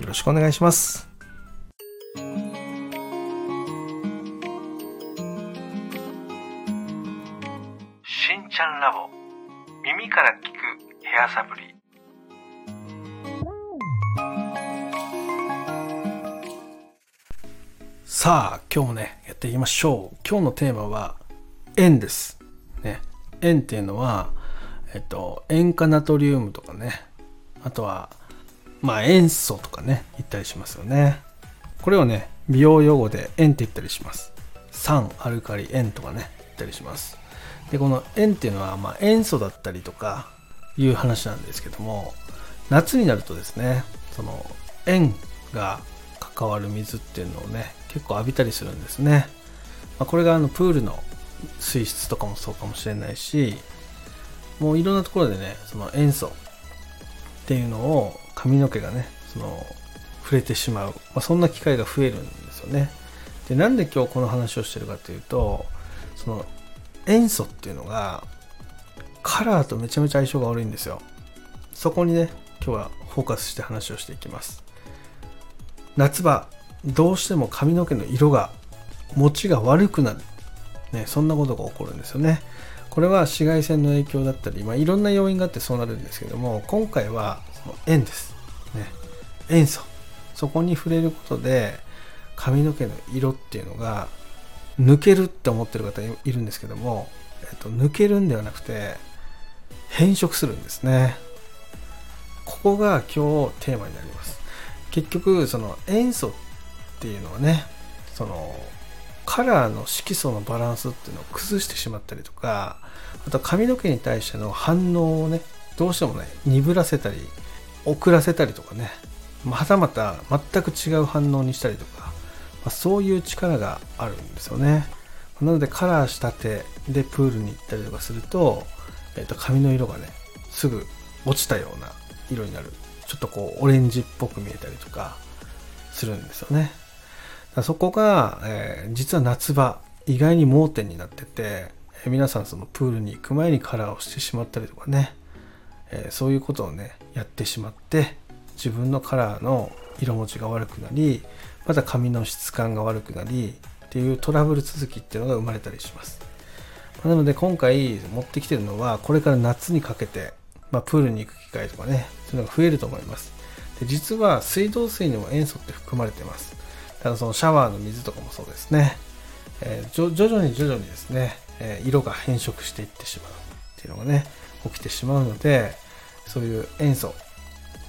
よろしくお願いします。しんちゃんラボ。耳から聞くヘアサプリ。さあ今日もねやっていきましょう。今日のテーマは塩です。ね。塩っていうのはえっと塩化ナトリウムとかね。あとはまあ塩素とかね言ったりしますよね。これをね美容用語で塩って言ったりします。酸アルカリ塩とかね言ったりします。でこの塩っていうのはまあ塩素だったりとかいう話なんですけども夏になるとですねその塩が関わる水っていうのをね結構浴びたりするんですね、まあ、これがあのプールの水質とかもそうかもしれないしもういろんなところでねその塩素っていうのを髪の毛がねその触れてしまう、まあ、そんな機会が増えるんですよね。でなんで今日この話をしてるかというとその塩素っていうのがカラーとめちゃめちゃ相性が悪いんですよ。そこにね今日はフォーカスして話をしていきます。夏場どうしても髪の毛の色が持ちが悪くなる、ね、そんなことが起こるんですよね。これは紫外線の影響だったり、まあ、いろんな要因があってそうなるんですけども今回はその塩です、ね、塩素。そこに触れることで髪の毛の色っていうのが抜けるって思ってる方いるんですけども、えっと、抜けるんではなくて変色するんですね。ここが今日テーマになります。結局その塩素っていうのはねそのカラーの色素のバランスっていうのを崩してしまったりとかあと髪の毛に対しての反応をねどうしてもね鈍らせたり遅らせたりとかね。はたまた全く違う反応にしたりとか、ま、そういう力があるんですよね。なのでカラーしたてでプールに行ったりとかすると,、えー、と髪の色がねすぐ落ちたような色になる。ちょっとこうオレンジっぽく見えたりとかするんですよね。そこが、えー、実は夏場意外に盲点になってて、皆さんそのプールに行く前にカラーをしてしまったりとかね、えー、そういうことをねやってしまって自分のカラーの色持ちが悪くなりまた髪の質感が悪くなりっていうトラブル続きっていうのが生まれたりします。まなので今回持ってきてるのはこれから夏にかけて、まあ、プールに行く機会とかねそういうのが増えると思います。で実は水道水にも塩素って含まれてます。ただそのシャワーの水とかもそうですね、えー、徐々に徐々にですね、え、色が変色していってしまうっていうのがね起きてしまうのでそういう塩素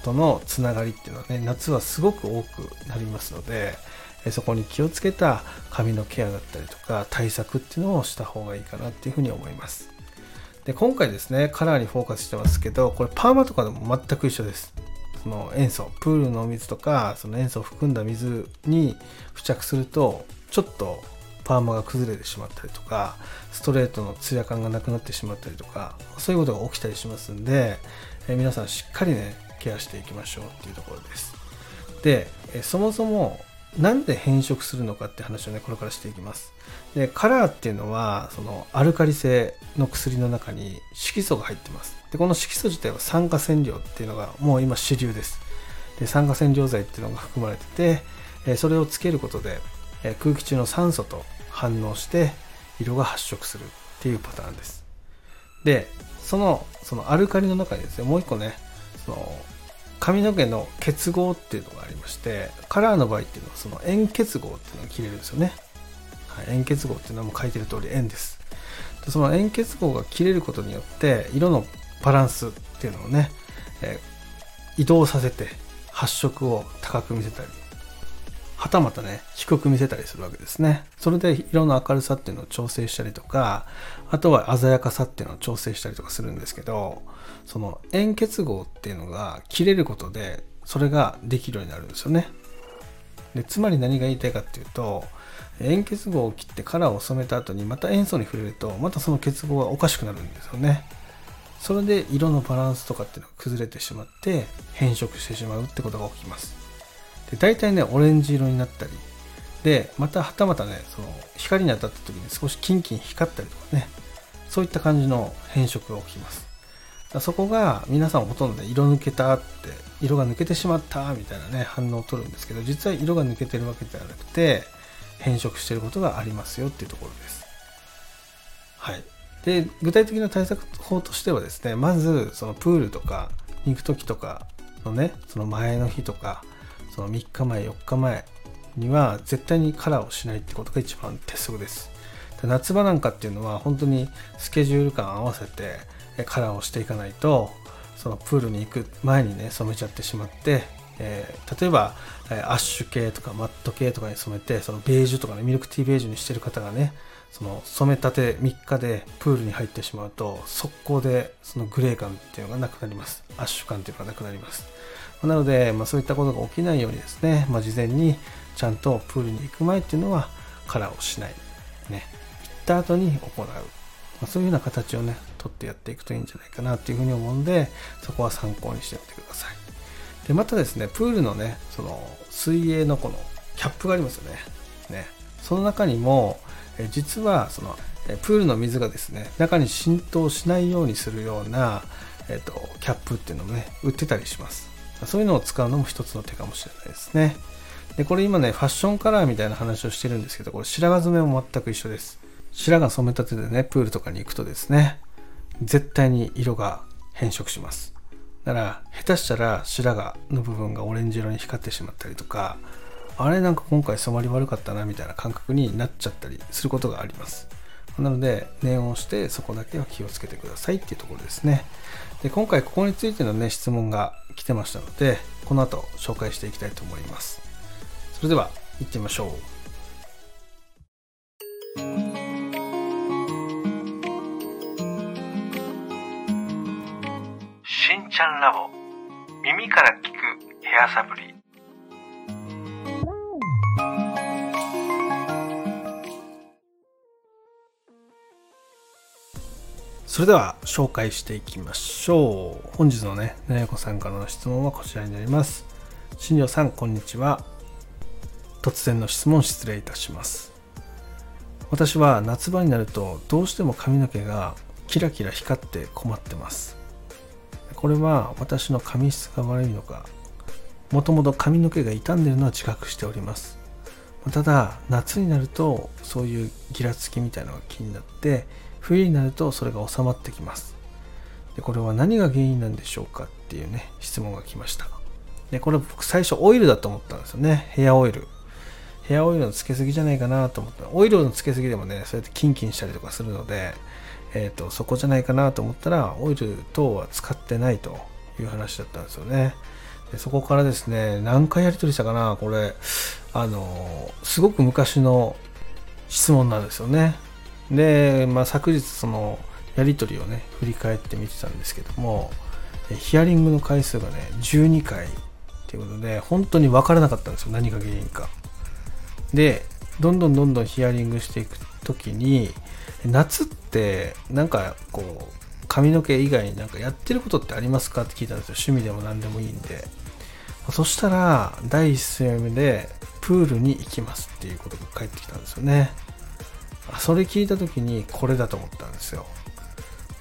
とのつながりっていうのはね夏はすごく多くなりますのでそこに気をつけた髪のケアだったりとか対策っていうのをした方がいいかなっていうふうに思います。で今回ですねカラーにフォーカスしてますけどこれパーマとかでも全く一緒です。その塩素プールのお水とかその塩素を含んだ水に付着するとちょっとパーマが崩れてしまったりとかストレートのツヤ感がなくなってしまったりとかそういうことが起きたりしますんで、え皆さんしっかりねケアしていきましょうっていうところです。で、えそもそもなんで変色するのかって話をねこれからしていきます。でカラーっていうのはそのアルカリ性の薬の中に色素が入ってます。でこの色素自体は酸化染料っていうのがもう今主流です。で酸化染料剤っていうのが含まれてて、それをつけることで、空気中の酸素と反応して色が発色するっていうパターンです。でそのそのアルカリの中にですねもう一個ねその髪の毛の結合っていうのがありましてカラーの場合っていうのはその円結合っていうのが切れるんですよね、はい、円結合っていうのはもう書いてる通り円です。でその円結合が切れることによって色のバランスっていうのをね、えー、移動させて発色を高く見せたりはたまたね低く見せたりするわけですね。それで色の明るさっていうのを調整したりとかあとは鮮やかさっていうのを調整したりとかするんですけどその円結合っていうのが切れることでそれができるようになるんですよね。でつまり何が言いたいかっていうと円結合を切ってカラーを染めた後にまた塩素に触れるとまたその結合がおかしくなるんですよね。それで色のバランスとかっていうのが崩れてしまって変色してしまうってことが起きます。で大体ねオレンジ色になったりでまたはたまたねその光に当たった時に少しキンキン光ったりとかねそういった感じの変色が起きますそこが皆さんほとんど色抜けたって色が抜けてしまったみたいなね反応を取るんですけど実は色が抜けてるわけではなくて変色してることがありますよっていうところです。はい。で、具体的な対策法としてはですね、まずそのプールとか行く時とかのね、その前の日とか、その3日前、4日前には絶対にカラーをしないってことが一番鉄則です。夏場なんかっていうのは本当にスケジュール感合わせてカラーをしていかないとそのプールに行く前にね染めちゃってしまって、えー、例えばアッシュ系とかマット系とかに染めてそのベージュとかねミルクティーベージュにしてる方がねその染めたて3日でプールに入ってしまうと速攻でそのグレー感っていうのがなくなりますアッシュ感っていうのがなくなりますなので、まあ、そういったことが起きないようにですね、まあ、事前にちゃんとプールに行く前っていうのはカラーをしないね行った後に行うまあ、そういうような形をね、取ってやっていくといいんじゃないかなっていうふうに思うんで、そこは参考にしてみてください。で、またですね、プールのね、その水泳のこのキャップがありますよね。ね。その中にも、え実はそのプールの水がですね、中に浸透しないようにするような、えっと、キャップっていうのもね、売ってたりします。そういうのを使うのも一つの手かもしれないですね。で、これ今ね、ファッションカラーみたいな話をしてるんですけど、これ白髪染めも全く一緒です。白髪染めたてでね、プールとかに行くとですね、絶対に色が変色します。だから、下手したら白髪の部分がオレンジ色に光ってしまったりとか、あれなんか今回染まり悪かったなみたいな感覚になっちゃったりすることがあります。なので、念をしてそこだけは気をつけてくださいっていうところですね。で今回ここについてのね、質問が来てましたので、この後紹介していきたいと思います。それでは、行ってみましょう。しんちゃんラボ耳から聞くヘアサプリそれでは紹介していきましょう。本日のねなやこさんからの質問はこちらになります。新庄さんこんにちは。突然の質問失礼いたします。私は夏場になるとどうしても髪の毛がキラキラ光って困ってます。これは私の髪質が悪いのかもともと髪の毛が傷んでるのは自覚しております。ただ夏になるとそういうギラつきみたいなのが気になって冬になるとそれが収まってきます。でこれは何が原因なんでしょうかっていうね質問が来ました。でこれ僕最初オイルだと思ったんですよね。ヘアオイル。ヘアオイルのつけすぎじゃないかなと思った。オイルのつけすぎでもねそうやってキンキンしたりとかするのでえーと、そこじゃないかなと思ったらオイル等は使ってないという話だったんですよね。でそこからですね何回やり取りしたかなこれ。あのすごく昔の質問なんですよね。で、まあ、昨日そのやり取りをね振り返ってみてたんですけどもヒアリングの回数がね12回っていうことで本当に分からなかったんですよ何が原因か。でどんどんどんどんヒアリングしていく時に夏ってなんかこう髪の毛以外になんかやってることってありますかって聞いたんですよ。趣味でも何でもいいんで。そしたら第一声目でプールに行きますっていうことが返ってきたんですよね。それ聞いた時にこれだと思ったんですよ。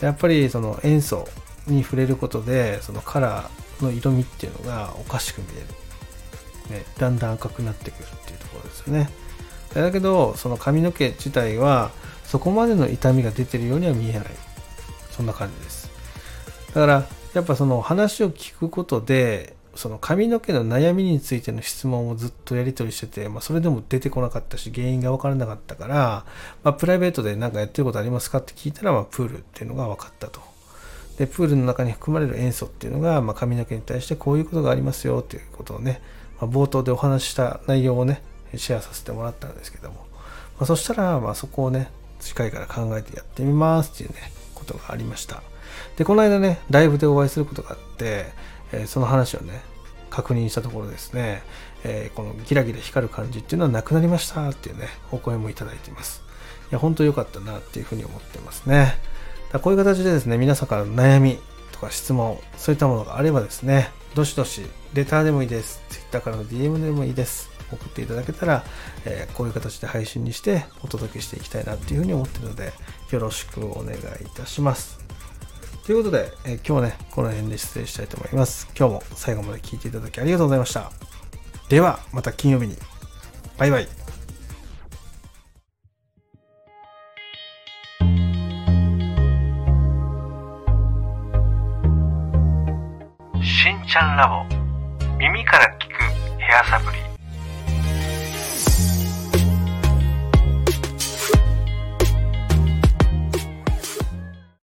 やっぱりその塩素に触れることでそのカラーの色味っていうのがおかしく見える、ね、だんだん赤くなってくるっていうところですよね。だけどその髪の毛自体はそこまでの痛みが出てるようには見えない。そんな感じです。だからやっぱその話を聞くことでその髪の毛の悩みについての質問をずっとやり取りしてて、まあ、それでも出てこなかったし原因が分からなかったから、まあ、プライベートで何かやってることありますかって聞いたら、まあ、プールっていうのが分かったと。でプールの中に含まれる塩素っていうのが、まあ、髪の毛に対してこういうことがありますよっていうことをね、まあ、冒頭でお話しした内容をねシェアさせてもらったんですけども、まあ、そしたら、まあ、そこをね近いから考えてやってみますっていうねことがありました。でこの間ねライブでお会いすることがあって、え、その話をね確認したところですね、えこのギラギラ光る感じっていうのはなくなりましたっていうねお声もいただいています。いや本当良かったなっていうふうに思ってますね。だこういう形でですね皆さんからの悩みとか質問そういったものがあればですねどしどしレターでもいいです。Twitter からの DM でもいいです。送っていただけたら、えーこういう形で配信にしてお届けしていきたいなっていうふうに思ってるのでよろしくお願いいたします。ということで、え今日ねこの辺で失礼したいと思います。今日も最後まで聞いていただきありがとうございました。ではまた金曜日に。バイバイ。しんちゃんラボ。耳から聞くヘアサプリ。